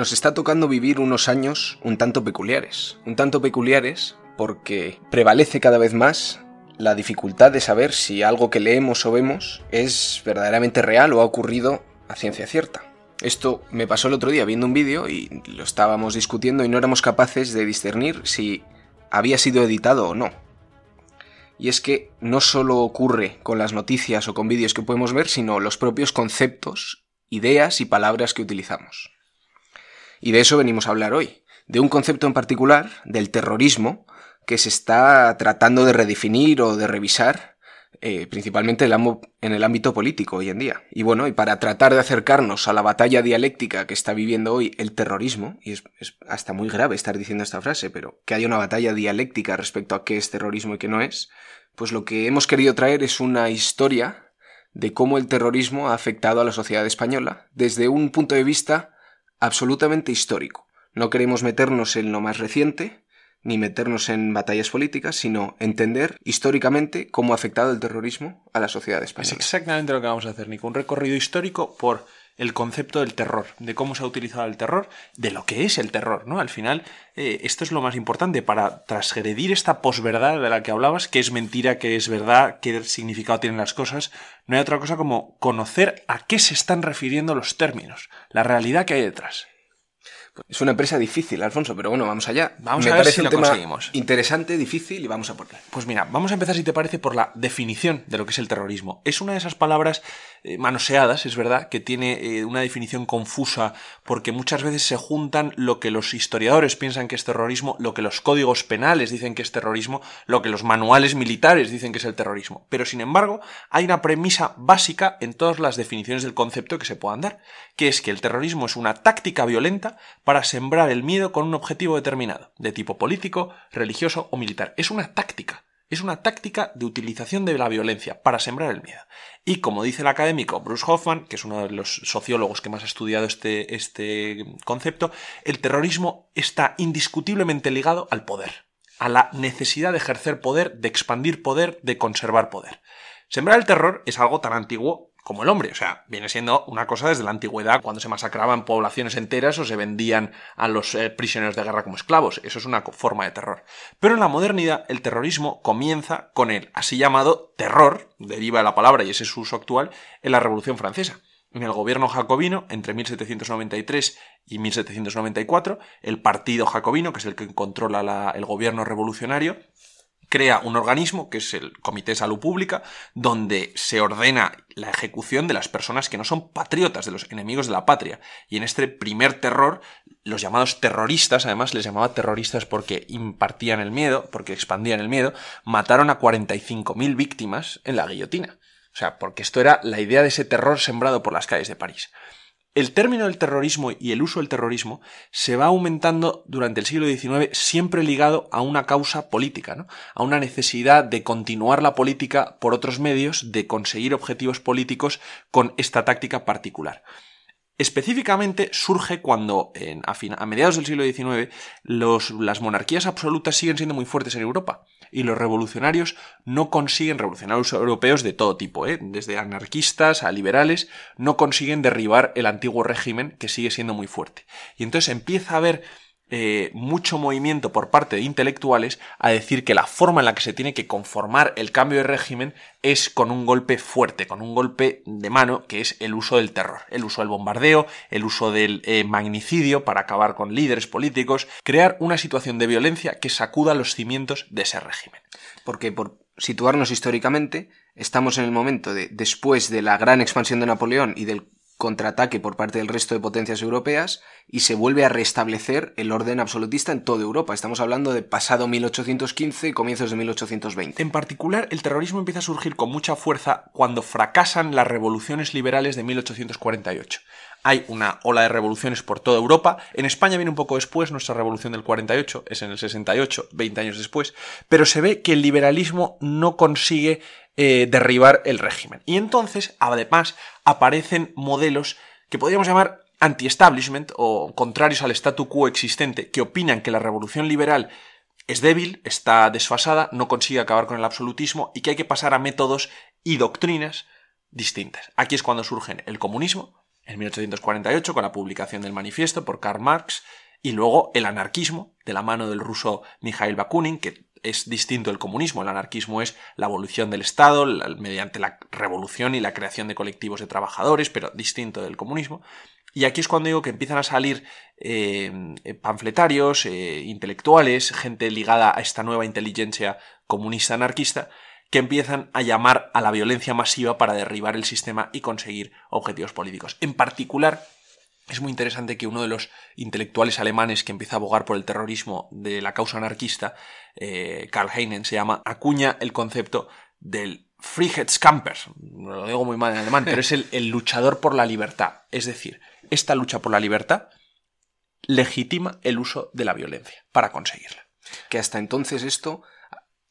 Nos está tocando vivir unos años un tanto peculiares. Un tanto peculiares porque prevalece cada vez más la dificultad de saber si algo que leemos o vemos es verdaderamente real o ha ocurrido a ciencia cierta. Esto me pasó el otro día viendo un vídeo y lo estábamos discutiendo y no éramos capaces de discernir si había sido editado o no. Y es que no solo ocurre con las noticias o con vídeos que podemos ver, sino los propios conceptos, ideas y palabras que utilizamos. Y de eso venimos a hablar hoy, de un concepto en particular, del terrorismo, que se está tratando de redefinir o de revisar, eh, principalmente en el ámbito político hoy en día. Y bueno, y para tratar de acercarnos a la batalla dialéctica que está viviendo hoy el terrorismo, y es, es hasta muy grave estar diciendo esta frase, pero que haya una batalla dialéctica respecto a qué es terrorismo y qué no es, pues lo que hemos querido traer es una historia de cómo el terrorismo ha afectado a la sociedad española desde un punto de vista absolutamente histórico. No queremos meternos en lo más reciente, ni meternos en batallas políticas, sino entender históricamente cómo ha afectado el terrorismo a la sociedad española. Es exactamente lo que vamos a hacer, Nico. Un recorrido histórico por el concepto del terror, de cómo se ha utilizado el terror, de lo que es el terror, ¿no? Al final, eh, esto es lo más importante para transgredir esta posverdad de la que hablabas, que es mentira, que es verdad, qué significado tienen las cosas. No hay otra cosa como conocer a qué se están refiriendo los términos, la realidad que hay detrás. Es una empresa difícil, Alfonso, pero bueno, vamos allá. Vamos a ver si lo conseguimos. Interesante, difícil y vamos a por. Pues mira, vamos a empezar, si te parece, por la definición de lo que es el terrorismo. Es una de esas palabras eh, manoseadas, es verdad, que tiene eh, una definición confusa porque muchas veces se juntan lo que los historiadores piensan que es terrorismo, lo que los códigos penales dicen que es terrorismo, lo que los manuales militares dicen que es el terrorismo. Pero sin embargo, hay una premisa básica en todas las definiciones del concepto que se puedan dar, que es que el terrorismo es una táctica violenta para sembrar el miedo con un objetivo determinado, de tipo político, religioso o militar. Es una táctica. Es una táctica de utilización de la violencia para sembrar el miedo. Y como dice el académico Bruce Hoffman, que es uno de los sociólogos que más ha estudiado este, este concepto, el terrorismo está indiscutiblemente ligado al poder, a la necesidad de ejercer poder, de expandir poder, de conservar poder. Sembrar el terror es algo tan antiguo como el hombre. O sea, viene siendo una cosa desde la antigüedad, cuando se masacraban poblaciones enteras o se vendían a los eh, prisioneros de guerra como esclavos. Eso es una forma de terror. Pero en la modernidad, el terrorismo comienza con el así llamado terror, deriva de la palabra y ese es su uso actual, en la Revolución Francesa. En el gobierno jacobino, entre 1793 y 1794, el partido jacobino, que es el que controla el gobierno revolucionario, crea un organismo, que es el Comité de Salud Pública, donde se ordena la ejecución de las personas que no son patriotas, de los enemigos de la patria. Y en este primer terror, los llamados terroristas, además les llamaba terroristas porque impartían el miedo, porque expandían el miedo, mataron a 45.000 víctimas en la guillotina. O sea, porque esto era la idea de ese terror sembrado por las calles de París. El término del terrorismo y el uso del terrorismo se va aumentando durante el siglo XIX siempre ligado a una causa política, ¿no? a una necesidad de continuar la política por otros medios, de conseguir objetivos políticos con esta táctica particular. Específicamente surge cuando a, mediados del siglo XIX las monarquías absolutas siguen siendo muy fuertes en Europa y los revolucionarios no consiguen, revolucionarios europeos de todo tipo, ¿eh? desde anarquistas a liberales, no consiguen derribar el antiguo régimen que sigue siendo muy fuerte. Y entonces empieza a haber eh, mucho movimiento por parte de intelectuales a decir que la forma en la que se tiene que conformar el cambio de régimen es con un golpe fuerte, con un golpe de mano, que es el uso del terror, el uso del bombardeo, el uso del eh, magnicidio para acabar con líderes políticos, crear una situación de violencia que sacuda los cimientos de ese régimen. Porque por situarnos históricamente, estamos en el momento de, después de la gran expansión de Napoleón y del contraataque por parte del resto de potencias europeas y se vuelve a restablecer el orden absolutista en toda Europa. Estamos hablando de pasado 1815 y comienzos de 1820. En particular, el terrorismo empieza a surgir con mucha fuerza cuando fracasan las revoluciones liberales de 1848. Hay una ola de revoluciones por toda Europa. En España viene un poco después, nuestra revolución del 48 es en el 68, 20 años después, pero se ve que el liberalismo no consigue eh, derribar el régimen. Y entonces, además, aparecen modelos que podríamos llamar anti-establishment o contrarios al statu quo existente, que opinan que la revolución liberal es débil, está desfasada, no consigue acabar con el absolutismo y que hay que pasar a métodos y doctrinas distintas. Aquí es cuando surgen el comunismo, en 1848 con la publicación del manifiesto por Karl Marx y luego el anarquismo de la mano del ruso Mikhail Bakunin, que es distinto del comunismo. El anarquismo es la evolución del Estado mediante la revolución y la creación de colectivos de trabajadores, pero distinto del comunismo. Y aquí es cuando digo que empiezan a salir eh, panfletarios, eh, intelectuales, gente ligada a esta nueva inteligencia comunista anarquista, que empiezan a llamar a la violencia masiva para derribar el sistema y conseguir objetivos políticos. En particular, es muy interesante que uno de los intelectuales alemanes que empieza a abogar por el terrorismo de la causa anarquista, eh, Karl Heinen, se llama, acuña el concepto del Freiheitskamper. Lo digo muy mal en alemán, pero es el luchador por la libertad. Es decir, esta lucha por la libertad legitima el uso de la violencia para conseguirla. Que hasta entonces esto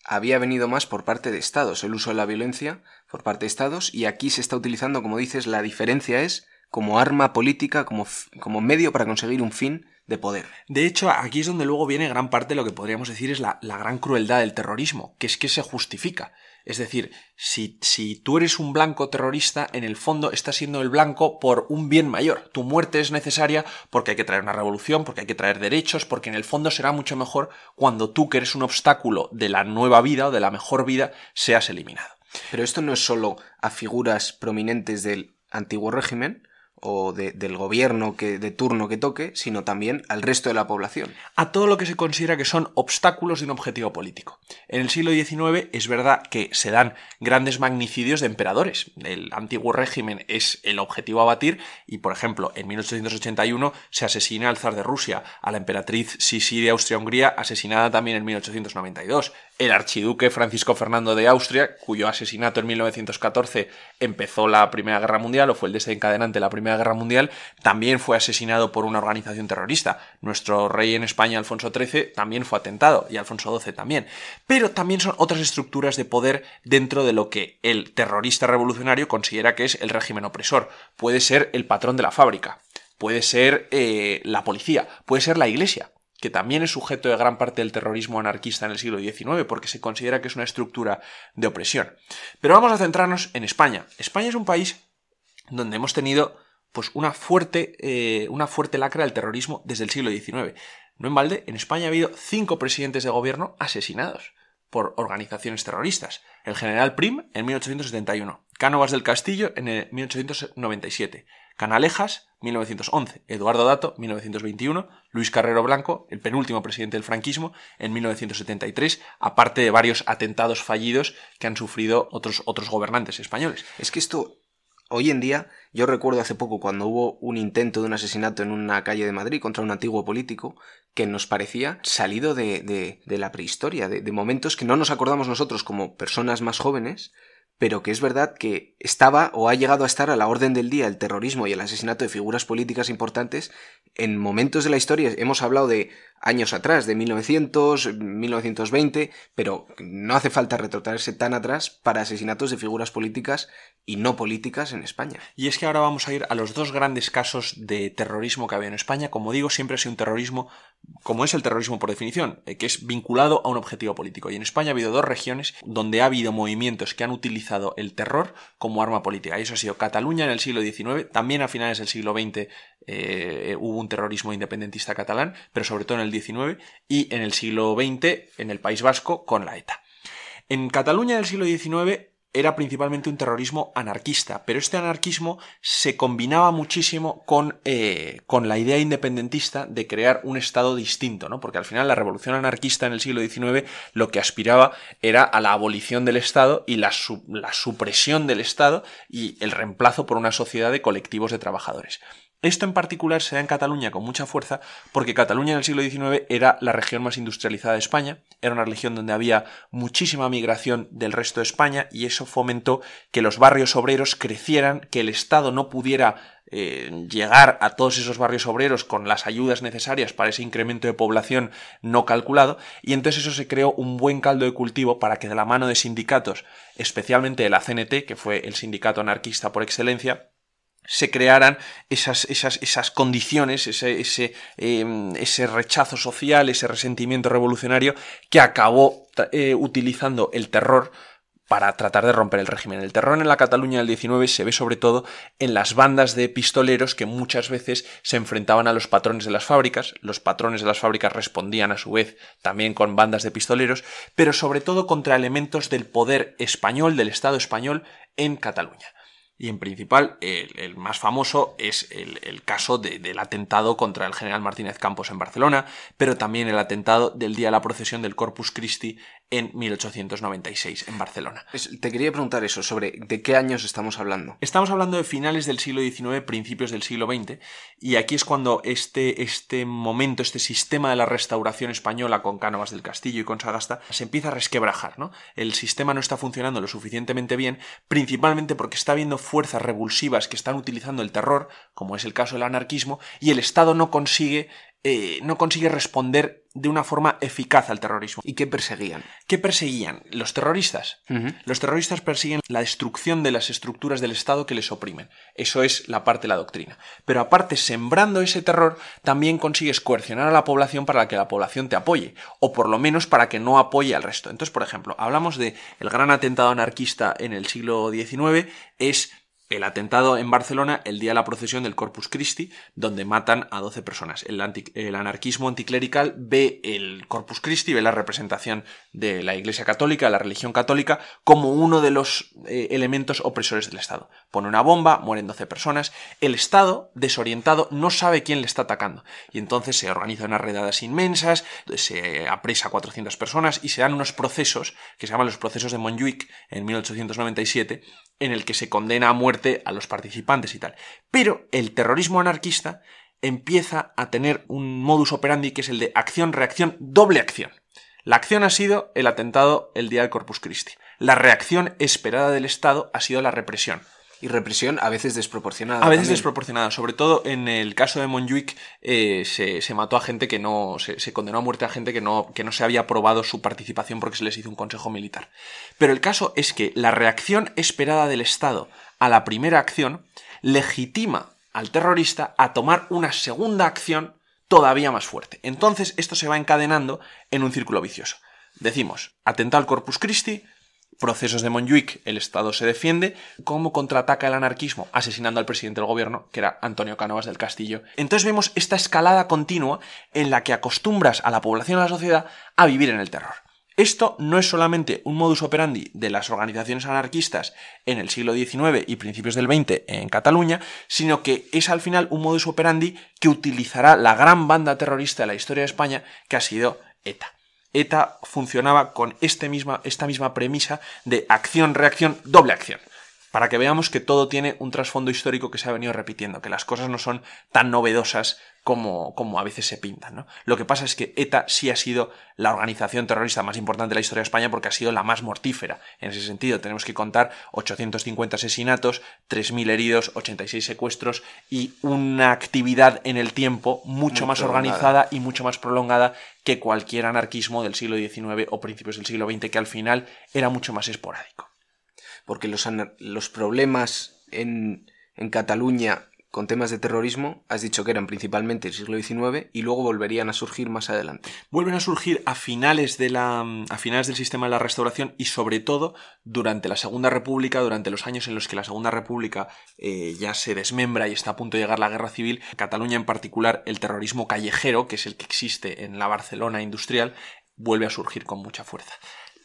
había venido más por parte de estados, el uso de la violencia por parte de estados, y aquí se está utilizando, como dices, la diferencia es como arma política, como, como medio para conseguir un fin de poder. De hecho, aquí es donde luego viene gran parte de lo que podríamos decir es la, la gran crueldad del terrorismo, que es que se justifica. Es decir, si, si, tú eres un blanco terrorista, en el fondo estás siendo el blanco por un bien mayor. Tu muerte es necesaria porque hay que traer una revolución, porque hay que traer derechos, porque en el fondo será mucho mejor cuando tú, que eres un obstáculo de la nueva vida o de la mejor vida, seas eliminado. Pero esto no es solo a figuras prominentes del antiguo régimen, o del gobierno que, de turno que toque, sino también al resto de la población. A todo lo que se considera que son obstáculos de un objetivo político. En el siglo XIX es verdad que se dan grandes magnicidios de emperadores. El antiguo régimen es el objetivo a batir y, por ejemplo, en 1881 se asesina al zar de Rusia, a la emperatriz Sisi de Austria-Hungría, asesinada también en 1892 el archiduque Francisco Fernando de Austria, cuyo asesinato en 1914 empezó la Primera Guerra Mundial o fue el desencadenante de la Primera Guerra Mundial, también fue asesinado por una organización terrorista. Nuestro rey en España, Alfonso XIII, también fue atentado y Alfonso XII también. Pero también son otras estructuras de poder dentro de lo que el terrorista revolucionario considera que es el régimen opresor. Puede ser el patrón de la fábrica, puede ser eh, la policía, puede ser la iglesia que también es sujeto de gran parte del terrorismo anarquista en el siglo XIX, porque se considera que es una estructura de opresión. Pero vamos a centrarnos en España. España es un país donde hemos tenido pues, una, fuerte, eh, una fuerte lacra del terrorismo desde el siglo XIX. No en balde, en España ha habido cinco presidentes de gobierno asesinados por organizaciones terroristas. El general Prim en 1871, Cánovas del Castillo en 1897, Canalejas, 1911, Eduardo Dato, 1921, Luis Carrero Blanco, el penúltimo presidente del franquismo, en 1973, aparte de varios atentados fallidos que han sufrido otros, otros gobernantes españoles. Es que esto, hoy en día, yo recuerdo hace poco cuando hubo un intento de un asesinato en una calle de Madrid contra un antiguo político que nos parecía salido de, de, la prehistoria, de momentos que no nos acordamos nosotros como personas más jóvenes, pero que es verdad que estaba o ha llegado a estar a la orden del día el terrorismo y el asesinato de figuras políticas importantes en momentos de la historia. Hemos hablado de años atrás, de 1900, 1920, pero no hace falta retrotraerse tan atrás para asesinatos de figuras políticas y no políticas en España. Y es que ahora vamos a ir a los dos grandes casos de terrorismo que había en España. Como digo, siempre ha sido un terrorismo, como es el terrorismo por definición, eh, que es vinculado a un objetivo político. Y en España ha habido dos regiones donde ha habido movimientos que han utilizado el terror como arma política. Y eso ha sido Cataluña en el siglo XIX, también a finales del siglo XX eh, hubo un terrorismo independentista catalán, pero sobre todo en el XIX y en el siglo XX en el País Vasco con la ETA. En Cataluña en el siglo XIX era principalmente un terrorismo anarquista, pero este anarquismo se combinaba muchísimo con, eh, con, la idea independentista de crear un Estado distinto, ¿no? Porque al final la revolución anarquista en el siglo XIX lo que aspiraba era a la abolición del Estado y la supresión del Estado y el reemplazo por una sociedad de colectivos de trabajadores. Esto en particular se da en Cataluña con mucha fuerza porque Cataluña en el siglo XIX era la región más industrializada de España, era una región donde había muchísima migración del resto de España y eso fomentó que los barrios obreros crecieran, que el Estado no pudiera eh, llegar a todos esos barrios obreros con las ayudas necesarias para ese incremento de población no calculado y entonces eso se creó un buen caldo de cultivo para que de la mano de sindicatos, especialmente de la CNT, que fue el sindicato anarquista por excelencia, se crearan esas, esas, esas condiciones, ese, ese, em, ese, rechazo social, ese resentimiento revolucionario que acabó eh, utilizando el terror para tratar de romper el régimen. El terror en la Cataluña del 19 se ve sobre todo en las bandas de pistoleros que muchas veces se enfrentaban a los patrones de las fábricas, los patrones de las fábricas respondían a su vez también con bandas de pistoleros, pero sobre todo contra elementos del poder español, del Estado español en Cataluña. Y en principal, el, más famoso es el, caso del atentado contra el general Martínez Campos en Barcelona, pero también el atentado del día de la procesión del Corpus Christi en 1896 en Barcelona. te quería preguntar eso, sobre de qué años estamos hablando. Estamos hablando de finales del siglo XIX, principios del siglo XX, y aquí es cuando este, este momento, este sistema de la restauración española con Cánovas del Castillo y con Sagasta se empieza a resquebrajar, ¿no? El sistema no está funcionando lo suficientemente bien, principalmente porque está habiendo fuerzas revulsivas que están utilizando el terror, como es el caso del anarquismo, y el Estado no consigue eh, no consigue responder de una forma eficaz al terrorismo. ¿Y qué perseguían? ¿Qué perseguían? Los terroristas. Los terroristas persiguen la destrucción de las estructuras del Estado que les oprimen. Eso es la parte de la doctrina. Pero aparte, sembrando ese terror, también consigues coercionar a la población para que la población te apoye, o por lo menos para que no apoye al resto. Entonces, por ejemplo, hablamos de el gran atentado anarquista en el siglo XIX, es el atentado en Barcelona el día de la procesión del Corpus Christi, donde matan a 12 personas. El, anarquismo anticlerical ve el Corpus Christi, ve la representación de la Iglesia Católica, la religión católica, como uno de los eh, elementos opresores del Estado. Pone una bomba, mueren 12 personas. El Estado, desorientado, no sabe quién le está atacando. Y entonces se organizan unas redadas inmensas, se apresa a 400 personas y se dan unos procesos, que se llaman los procesos de Montjuic en 1897, en el que se condena a muerte a los participantes y tal. Pero el terrorismo anarquista empieza a tener un modus operandi que es el de acción, reacción, doble acción. La acción ha sido el atentado el día del Corpus Christi. La reacción esperada del Estado ha sido la represión. Y represión a veces desproporcionada. A veces desproporcionada. Sobre todo en el caso de Montjuic eh, se, mató a gente que no. Se, condenó a muerte a gente que no, que no se había aprobado su participación porque se les hizo un consejo militar. Pero el caso es que la reacción esperada del Estado a la primera acción legitima al terrorista a tomar una segunda acción todavía más fuerte. Entonces esto se va encadenando en un círculo vicioso. Decimos, atentado al Corpus Christi, procesos de Montjuic, el Estado se defiende, cómo contraataca el anarquismo asesinando al presidente del gobierno, que era Antonio Cánovas del Castillo. Entonces vemos esta escalada continua en la que acostumbras a la población, a la sociedad, a vivir en el terror. Esto no es solamente un modus operandi de las organizaciones anarquistas en el siglo XIX y principios del XX en Cataluña, sino que es al final un modus operandi que utilizará la gran banda terrorista de la historia de España, que ha sido ETA. ETA funcionaba con este misma, esta misma premisa de acción-reacción, doble acción. Para que veamos que todo tiene un trasfondo histórico que se ha venido repitiendo, que las cosas no son tan novedosas como, como a veces se pintan. ¿no? Lo que pasa es que ETA sí ha sido la organización terrorista más importante de la historia de España porque ha sido la más mortífera. En ese sentido, tenemos que contar 850 asesinatos, 3.000 heridos, 86 secuestros y una actividad en el tiempo mucho más organizada y mucho más prolongada que cualquier anarquismo del siglo XIX o principios del siglo XX, que al final era mucho más esporádico. Porque los, problemas en, Cataluña con temas de terrorismo, has dicho que eran principalmente el siglo XIX y luego volverían a surgir más adelante. Vuelven a surgir a finales del sistema de la restauración y sobre todo durante la Segunda República, durante los años en los que la Segunda República eh, ya se desmembra y está a punto de llegar la guerra civil, Cataluña en particular, el terrorismo callejero, que es el que existe en la Barcelona industrial, vuelve a surgir con mucha fuerza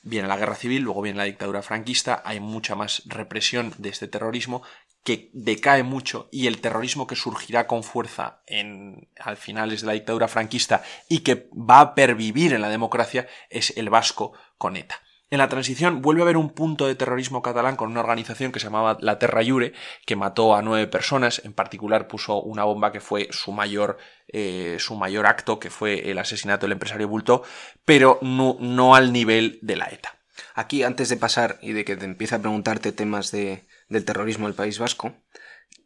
viene la guerra civil, luego viene la dictadura franquista, hay mucha más represión de este terrorismo que decae mucho y el terrorismo que surgirá con fuerza en, al finales de la dictadura franquista y que va a pervivir en la democracia es el vasco con ETA. En la transición vuelve a haber un punto de terrorismo catalán con una organización que se llamaba La Terra Iure, que mató a nueve personas, en particular puso una bomba que fue su mayor, eh, su mayor acto, que fue el asesinato del empresario Bulto, pero no, al nivel de la ETA. Aquí, antes de pasar y de que te empiece a preguntarte temas de, del terrorismo del País Vasco,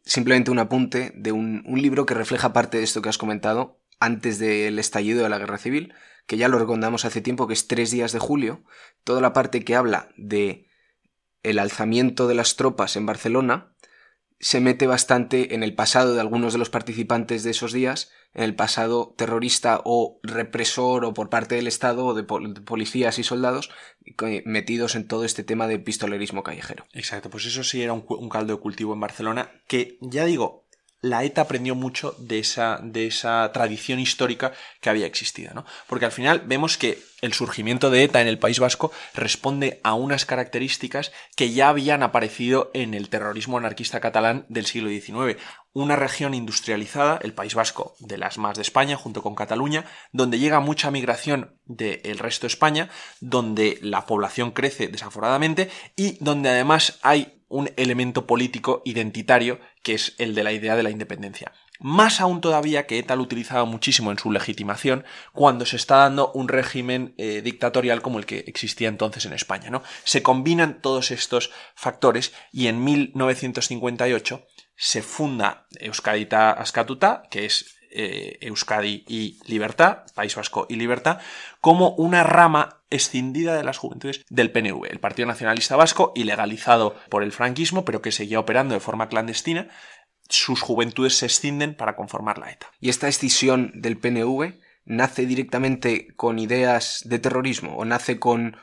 simplemente un apunte de un, libro que refleja parte de esto que has comentado antes del estallido de la guerra civil, que ya lo recomendamos hace tiempo, que es Tres días de julio, toda la parte que habla de el alzamiento de las tropas en Barcelona, se mete bastante en el pasado de algunos de los participantes de esos días en el pasado terrorista o represor o por parte del Estado o de, policías y soldados metidos en todo este tema de pistolerismo callejero. Exacto, pues eso sí era un caldo de cultivo en Barcelona que, ya digo, la ETA aprendió mucho de esa, de esa tradición histórica que había existido, ¿no? Porque al final vemos que el surgimiento de ETA en el País Vasco responde a unas características que ya habían aparecido en el terrorismo anarquista catalán del siglo XIX. Una región industrializada, el País Vasco, de las más de España, junto con Cataluña, donde llega mucha migración del resto de España, donde la población crece desaforadamente y donde además hay un elemento político identitario que es el de la idea de la independencia. Más aún todavía que ETA lo utilizaba muchísimo en su legitimación cuando se está dando un régimen eh, dictatorial como el que existía entonces en España. ¿no? Se combinan todos estos factores y en 1958 se funda Euskadita Askatuta, que es eh, Euskadi y Libertad, País Vasco y Libertad, como una rama escindida de las juventudes del PNV, el Partido Nacionalista Vasco, ilegalizado por el franquismo, pero que seguía operando de forma clandestina. Sus juventudes se escinden para conformar la ETA. ¿Y esta escisión del PNV nace directamente con ideas de terrorismo o nace con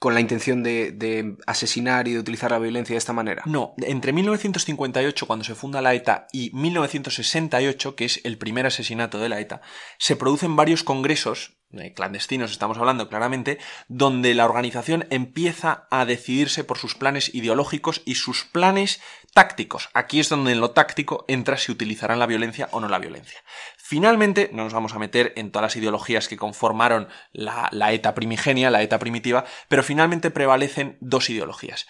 con la intención de, asesinar y de utilizar la violencia de esta manera? No, entre 1958, cuando se funda la ETA, y 1968, que es el primer asesinato de la ETA, se producen varios congresos, eh, clandestinos estamos hablando claramente, donde la organización empieza a decidirse por sus planes ideológicos y sus planes tácticos. Aquí es donde en lo táctico entra si utilizarán la violencia o no la violencia. Finalmente, no nos vamos a meter en todas las ideologías que conformaron la, ETA primigenia, la ETA primitiva, pero finalmente prevalecen dos ideologías.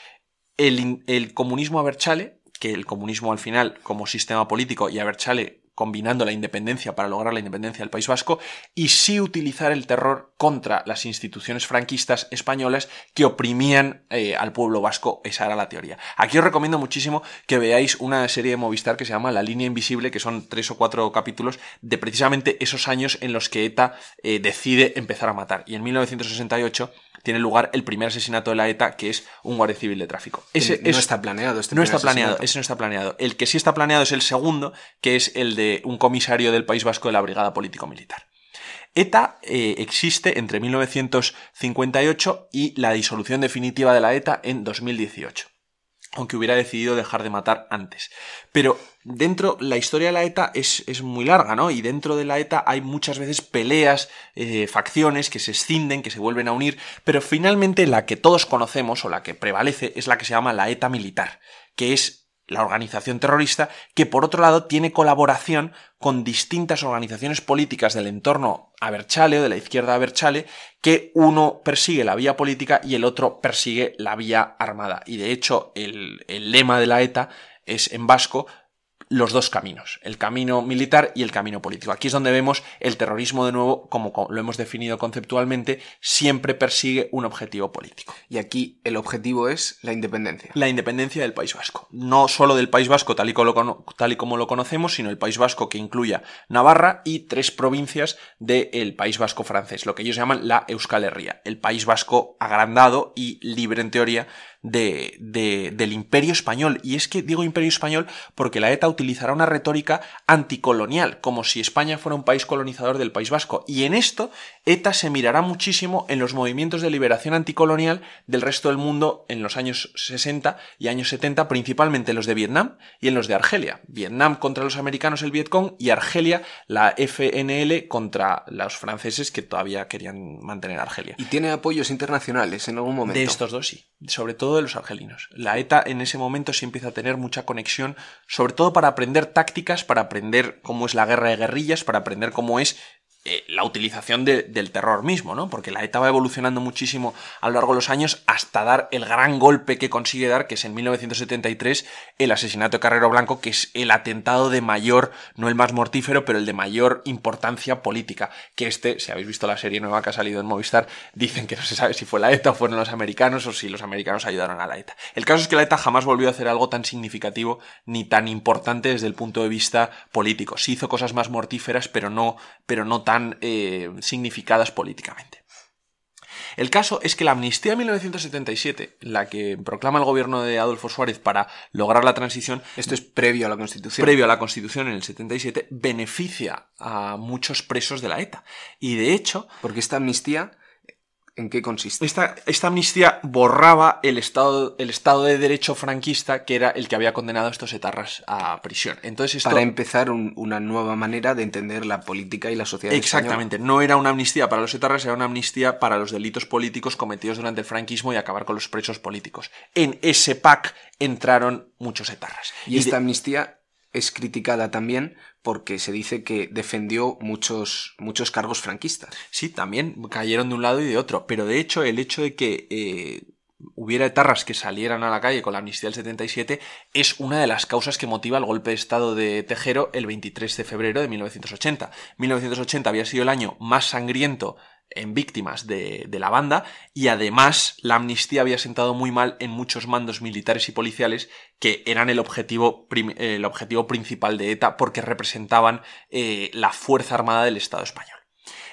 El, el comunismo Aberchale, que el comunismo al final como sistema político y Aberchale combinando la independencia para lograr la independencia del País Vasco, y sí utilizar el terror contra las instituciones franquistas españolas que oprimían eh, al pueblo vasco. Esa era la teoría. Aquí os recomiendo muchísimo que veáis una serie de Movistar que se llama La línea invisible, que son tres o cuatro capítulos de precisamente esos años en los que ETA eh, decide empezar a matar. Y en 1968 tiene lugar el primer asesinato de la ETA, que es un guardia civil de tráfico. Ese no está planeado. Este no está planeado, ese no está planeado. El que sí está planeado es el segundo, que es el de un comisario del País Vasco de la Brigada Político-Militar. ETA eh, existe entre 1958 y la disolución definitiva de la ETA en 2018 aunque hubiera decidido dejar de matar antes. Pero dentro, la historia de la ETA es, es muy larga, ¿no? Y dentro de la ETA hay muchas veces peleas, eh, facciones que se escinden, que se vuelven a unir, pero finalmente la que todos conocemos o la que prevalece es la que se llama la ETA militar, que es la organización terrorista, que por otro lado tiene colaboración con distintas organizaciones políticas del entorno Aberchale o de la izquierda Aberchale, que uno persigue la vía política y el otro persigue la vía armada. Y de hecho, el, el lema de la ETA es en vasco los dos caminos, el camino militar y el camino político. Aquí es donde vemos el terrorismo de nuevo, como lo hemos definido conceptualmente, siempre persigue un objetivo político. Y aquí el objetivo es la independencia. La independencia del País Vasco. No solo del País Vasco tal y, como lo, tal y como lo conocemos, sino el País Vasco que incluya Navarra y tres provincias del País Vasco francés, lo que ellos llaman la Euskal Herria, el País Vasco agrandado y libre en teoría de, de, del imperio español. Y es que digo imperio español porque la ETA utilizará una retórica anticolonial, como si España fuera un país colonizador del País Vasco. Y en esto, ETA se mirará muchísimo en los movimientos de liberación anticolonial del resto del mundo en los años 60 y años 70, principalmente los de Vietnam y en los de Argelia. Vietnam contra los americanos el Vietcong y Argelia la FNL contra los franceses que todavía querían mantener Argelia. ¿Y tiene apoyos internacionales en algún momento? De estos dos sí, sobre todo de los argelinos. La ETA en ese momento sí empieza a tener mucha conexión, sobre todo para aprender tácticas, para aprender cómo es la guerra de guerrillas, para aprender cómo es eh, la utilización del terror mismo, ¿no? Porque la ETA va evolucionando muchísimo a lo largo de los años hasta dar el gran golpe que consigue dar, que es en 1973 el asesinato de Carrero Blanco, que es el atentado de mayor, no el más mortífero, pero el de mayor importancia política. Que este, si habéis visto la serie nueva que ha salido en Movistar, dicen que no se sabe si fue la ETA o fueron los americanos o si los americanos ayudaron a la ETA. El caso es que la ETA jamás volvió a hacer algo tan significativo ni tan importante desde el punto de vista político. Sí hizo cosas más mortíferas, pero no, pero no tan eh, significadas políticamente. El caso es que la amnistía de 1977, la que proclama el gobierno de Adolfo Suárez para lograr la transición, esto es previo a la Constitución. Previo a la Constitución en el 77, beneficia a muchos presos de la ETA. Y de hecho... Porque esta amnistía ¿En qué consiste? Esta, esta, amnistía borraba el estado, el estado de derecho franquista que era el que había condenado a estos etarras a prisión. Entonces Para empezar una nueva manera de entender la política y la sociedad. Exactamente. No era una amnistía para los etarras, era una amnistía para los delitos políticos cometidos durante el franquismo y acabar con los presos políticos. En ese PAC entraron muchos etarras. Y, esta amnistía es criticada también porque se dice que defendió muchos, muchos cargos franquistas. Sí, también cayeron de un lado y de otro, pero de hecho el hecho de que eh, hubiera etarras que salieran a la calle con la amnistía del 77 es una de las causas que motiva el golpe de Estado de Tejero el 23 de febrero de 1980. 1980 había sido el año más sangriento en víctimas de, la banda y además la amnistía había sentado muy mal en muchos mandos militares y policiales que eran el objetivo, el objetivo principal de ETA porque representaban eh, la Fuerza Armada del Estado español.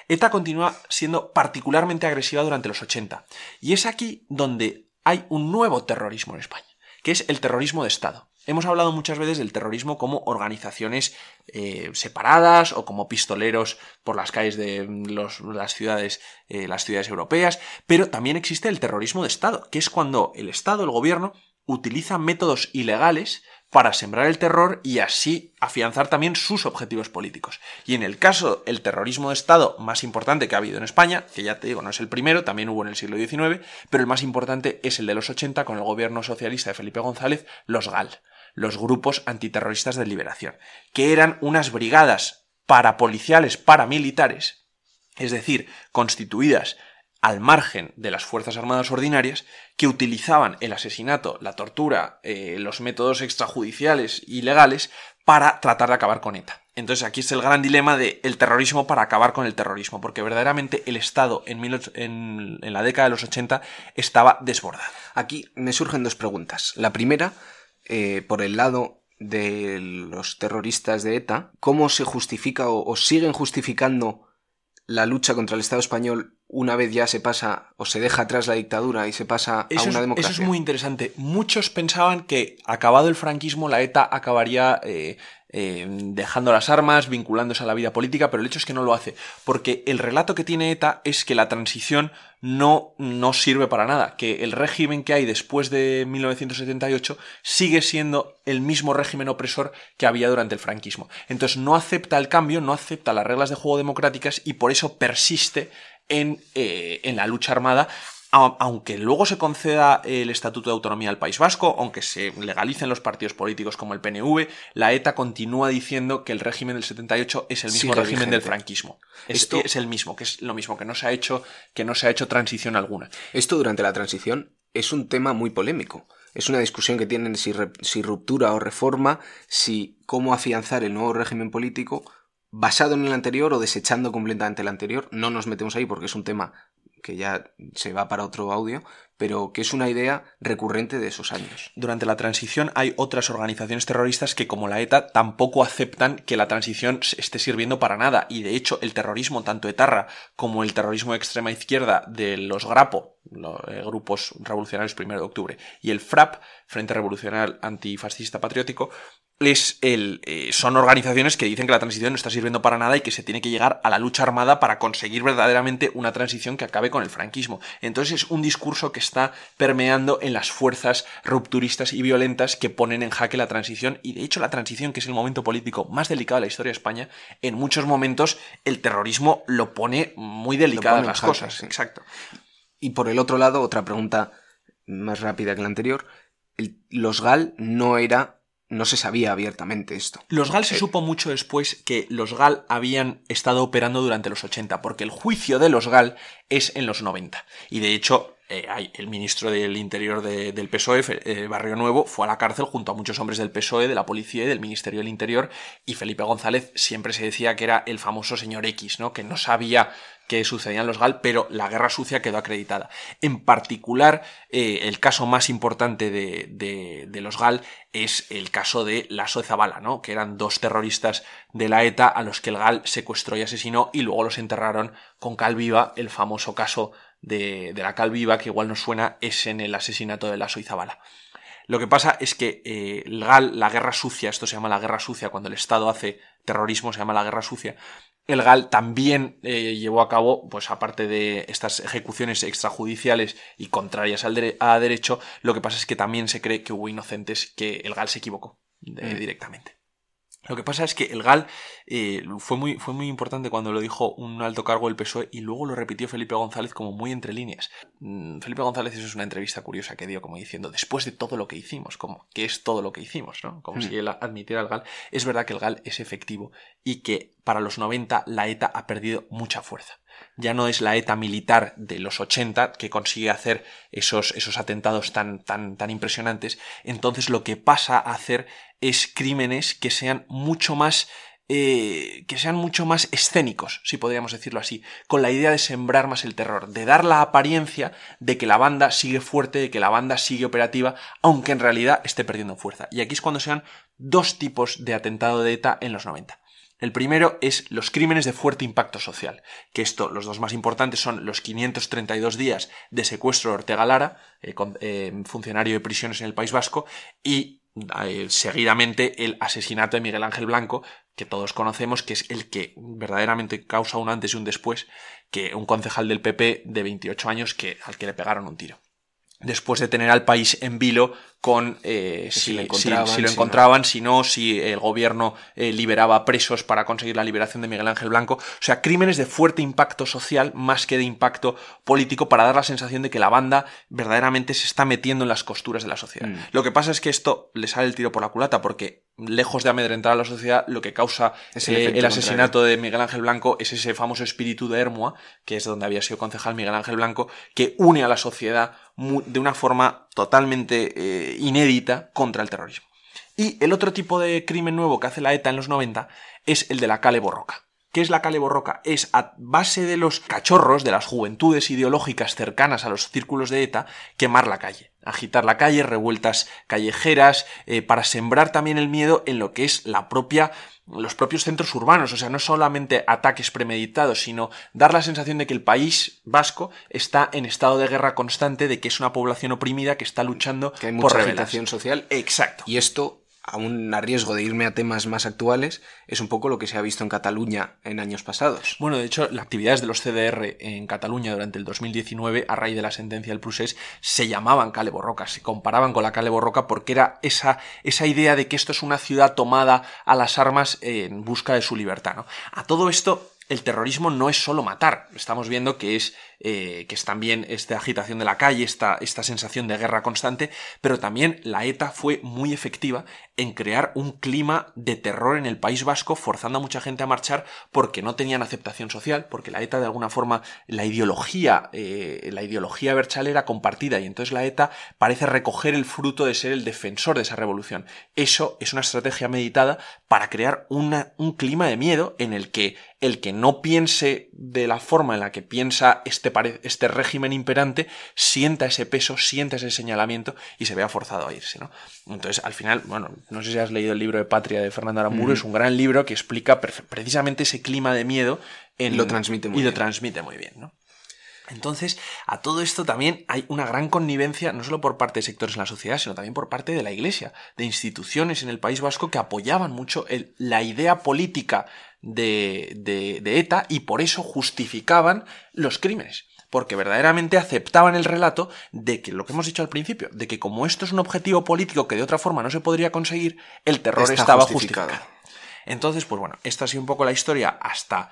ETA continúa siendo particularmente agresiva durante los 80 y es aquí donde hay un nuevo terrorismo en España, que es el terrorismo de Estado. Hemos hablado muchas veces del terrorismo como organizaciones eh, separadas o como pistoleros por las calles de las, ciudades, eh, las ciudades europeas, pero también existe el terrorismo de Estado, que es cuando el Estado, el gobierno, utiliza métodos ilegales para sembrar el terror y así afianzar también sus objetivos políticos. Y en el caso el terrorismo de Estado más importante que ha habido en España, que ya te digo, no es el primero, también hubo en el siglo XIX, pero el más importante es el de los 80 con el gobierno socialista de Felipe González, los GAL, los grupos antiterroristas de liberación, que eran unas brigadas parapoliciales paramilitares, es decir, constituidas al margen de las Fuerzas Armadas ordinarias, que utilizaban el asesinato, la tortura, eh, los métodos extrajudiciales y legales para tratar de acabar con ETA. Entonces aquí es el gran dilema del el terrorismo para acabar con el terrorismo, porque verdaderamente el Estado en, en, la década de los 80 estaba desbordado. Aquí me surgen dos preguntas. La primera, eh, por el lado de los terroristas de ETA, ¿cómo se justifica o siguen justificando la lucha contra el Estado español una vez ya se pasa o se deja atrás la dictadura y se pasa a una democracia. Eso es muy interesante. Muchos pensaban que acabado el franquismo la ETA acabaría eh, eh, dejando las armas, vinculándose a la vida política, pero el hecho es que no lo hace, porque el relato que tiene ETA es que la transición no, no sirve para nada, que el régimen que hay después de 1978 sigue siendo el mismo régimen opresor que había durante el franquismo. Entonces no acepta el cambio, no acepta las reglas de juego democráticas y por eso persiste en, eh, en la lucha armada aunque luego se conceda el Estatuto de Autonomía al País Vasco, aunque se legalicen los partidos políticos como el PNV, la ETA continúa diciendo que el régimen del 78 es el mismo régimen del franquismo. Esto, es el mismo, que es lo mismo, que no se ha hecho, que no se ha hecho transición alguna. Esto durante la transición es un tema muy polémico. Es una discusión que tienen si, si ruptura o reforma, si cómo afianzar el nuevo régimen político basado en el anterior o desechando completamente el anterior. No nos metemos ahí porque es un tema que ya se va para otro audio, pero que es una idea recurrente de esos años. Durante la transición hay otras organizaciones terroristas que, como la ETA, tampoco aceptan que la transición esté sirviendo para nada. Y de hecho, el terrorismo, tanto etarra como el terrorismo de extrema izquierda de los Grapo, los eh, grupos revolucionarios primero de octubre, y el FRAP, Frente Revolucionario Antifascista Patriótico, es el, eh, son organizaciones que dicen que la transición no está sirviendo para nada y que se tiene que llegar a la lucha armada para conseguir verdaderamente una transición que acabe con el franquismo. Entonces es un discurso que está permeando en las fuerzas rupturistas y violentas que ponen en jaque la transición y de hecho la transición, que es el momento político más delicado de la historia de España, en muchos momentos el terrorismo lo pone muy delicado las cosas. Exacto. Y por el otro lado, otra pregunta más rápida que la anterior, los GAL no era no se sabía abiertamente esto. Los GAL se eh, supo mucho después que los GAL habían estado operando durante los 80, porque el juicio de los GAL es en los 90. Y de hecho, eh, el ministro del Interior del PSOE, eh, Barrio Nuevo, fue a la cárcel junto a muchos hombres del PSOE, de la policía y del Ministerio del Interior, y Felipe González siempre se decía que era el famoso señor X, ¿no? que no sabía que sucedían los GAL, pero la guerra sucia quedó acreditada. En particular, eh, el caso más importante de, de, los GAL es el caso de de Zabala, ¿no? que eran dos terroristas de la ETA a los que el GAL secuestró y asesinó y luego los enterraron con cal viva, el famoso caso de, la Calviva, que igual nos suena, es en el asesinato de la Soizabala. Lo que pasa es que eh, el GAL, la guerra sucia, esto se llama la guerra sucia, cuando el Estado hace terrorismo se llama la guerra sucia, el GAL también eh, llevó a cabo, pues aparte de estas ejecuciones extrajudiciales y contrarias al a derecho, lo que pasa es que también se cree que hubo inocentes que el GAL se equivocó mm. directamente. Lo que pasa es que el GAL eh, fue, muy, fue muy importante cuando lo dijo un alto cargo del PSOE y luego lo repitió Felipe González como muy entre líneas. Mm, Felipe González, eso es una entrevista curiosa que dio como diciendo, después de todo lo que hicimos, como que es todo lo que hicimos, ¿no? Como si hmm. él admitiera el GAL. Es verdad que el GAL es efectivo y que para los 90 la ETA ha perdido mucha fuerza ya no es la ETA militar de los 80 que consigue hacer esos, esos atentados tan, tan, tan impresionantes. Entonces lo que pasa a hacer es crímenes que sean mucho más eh, que sean mucho más escénicos, si podríamos decirlo así, con la idea de sembrar más el terror, de dar la apariencia de que la banda sigue fuerte, de que la banda sigue operativa, aunque en realidad esté perdiendo fuerza. Y aquí es cuando se dan dos tipos de atentado de ETA en los 90. El primero es los crímenes de fuerte impacto social, que esto, los dos más importantes son los 532 días de secuestro de Ortega Lara, eh, eh, funcionario de prisiones en el País Vasco, y seguidamente el asesinato de Miguel Ángel Blanco, que todos conocemos, que es el que verdaderamente causa un antes y un después, que un concejal del PP de 28 años que, al que le pegaron un tiro. Después de tener al país en vilo con eh, si, lo encontraban, si, no. si el gobierno eh, liberaba presos para conseguir la liberación de Miguel Ángel Blanco. O sea, crímenes de fuerte impacto social más que de impacto político para dar la sensación de que la banda verdaderamente se está metiendo en las costuras de la sociedad. Mm. Lo que pasa es que esto le sale el tiro por la culata porque lejos de amedrentar a la sociedad, lo que causa el, eh, asesinato de Miguel Ángel Blanco es ese famoso espíritu de Hermua, que es donde había sido concejal Miguel Ángel Blanco, que une a la sociedad de una forma totalmente eh, inédita contra el terrorismo. Y el otro tipo de crimen nuevo que hace la ETA en los 90 es el de la Cale Borroca. ¿Qué es la Cale Borroca? Es a base de los cachorros, de las juventudes ideológicas cercanas a los círculos de ETA, quemar la calle. Agitar la calle, revueltas callejeras, eh, para sembrar también el miedo en lo que es la propia los propios centros urbanos, o sea, no solamente ataques premeditados, sino dar la sensación de que el país vasco está en estado de guerra constante, de que es una población oprimida que está luchando que hay mucha por social. Exacto. Y esto aún a riesgo de irme a temas más actuales, es un poco lo que se ha visto en Cataluña en años pasados. Bueno, de hecho, las actividades de los CDR en Cataluña durante el 2019, a raíz de la sentencia del Prusés, se llamaban Cale Borroca, se comparaban con la Cale Borroca porque era esa, esa idea de que esto es una ciudad tomada a las armas en busca de su libertad. ¿no? A todo esto, el terrorismo no es solo matar. Estamos viendo que es, eh, que es también esta agitación de la calle, esta, esta sensación de guerra constante, pero también la ETA fue muy efectiva en crear un clima de terror en el País Vasco, forzando a mucha gente a marchar porque no tenían aceptación social, porque la ETA de alguna forma, la ideología, eh, la ideología berchal era compartida y entonces la ETA parece recoger el fruto de ser el defensor de esa revolución. Eso es una estrategia meditada para crear un clima de miedo en el que el que no piense de la forma en la que piensa este, este régimen imperante sienta ese peso, sienta ese señalamiento y se vea forzado a irse, ¿no? Entonces, al final, bueno, no sé si has leído el libro de Patria de Fernando Aramburu, es un gran libro que explica precisamente ese clima de miedo en, lo transmite muy y lo transmite muy bien, ¿no? Entonces, a todo esto también hay una gran connivencia, no solo por parte de sectores en la sociedad, sino también por parte de la Iglesia, de instituciones en el País Vasco que apoyaban mucho la idea política de, de ETA y por eso justificaban los crímenes porque verdaderamente aceptaban el relato de que lo que hemos dicho al principio, de que como esto es un objetivo político que de otra forma no se podría conseguir, el terror estaba justificado. Entonces, pues bueno, esta ha sido un poco la historia hasta,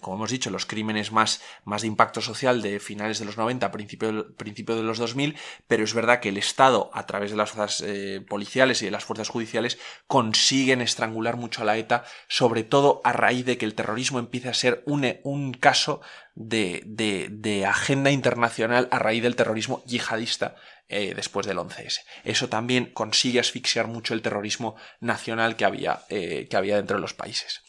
como hemos dicho, los crímenes más, más de impacto social de finales de los 90, principio, principio de los 2000, pero es verdad que el Estado, a través de las fuerzas eh, policiales y de las fuerzas judiciales, consiguen estrangular mucho a la ETA, sobre todo a raíz de que el terrorismo empiece a ser un, un caso de, de, de agenda internacional a raíz del terrorismo yihadista eh, después del 11S. Eso también consigue asfixiar mucho el terrorismo nacional que había, eh, que había dentro de los países.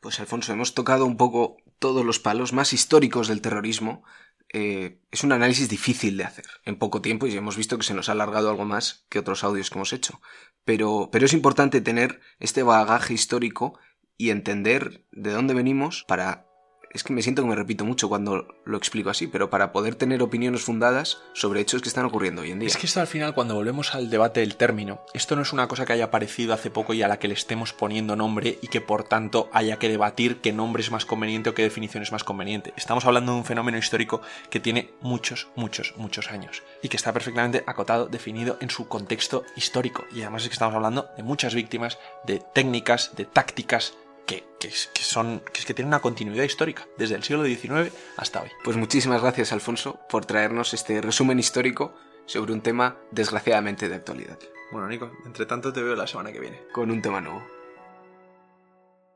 Pues Alfonso, hemos tocado un poco todos los palos más históricos del terrorismo. Eh, es un análisis difícil de hacer en poco tiempo y hemos visto que se nos ha alargado algo más que otros audios que hemos hecho. Pero, pero es importante tener este bagaje histórico y entender de dónde venimos para es que me siento que me repito mucho cuando lo explico así, pero para poder tener opiniones fundadas sobre hechos que están ocurriendo hoy en día. Es que esto al final, cuando volvemos al debate del término, esto no es una cosa que haya aparecido hace poco y a la que le estemos poniendo nombre y que por tanto haya que debatir qué nombre es más conveniente o qué definición es más conveniente. Estamos hablando de un fenómeno histórico que tiene muchos, muchos, muchos años y que está perfectamente acotado, definido en su contexto histórico. Y además es que estamos hablando de muchas víctimas, de técnicas, de tácticas, que, son, que, es que tienen una continuidad histórica, desde el siglo XIX hasta hoy. Pues muchísimas gracias, Alfonso, por traernos este resumen histórico sobre un tema desgraciadamente de actualidad. Bueno, Nico, entre tanto te veo la semana que viene. Con un tema nuevo.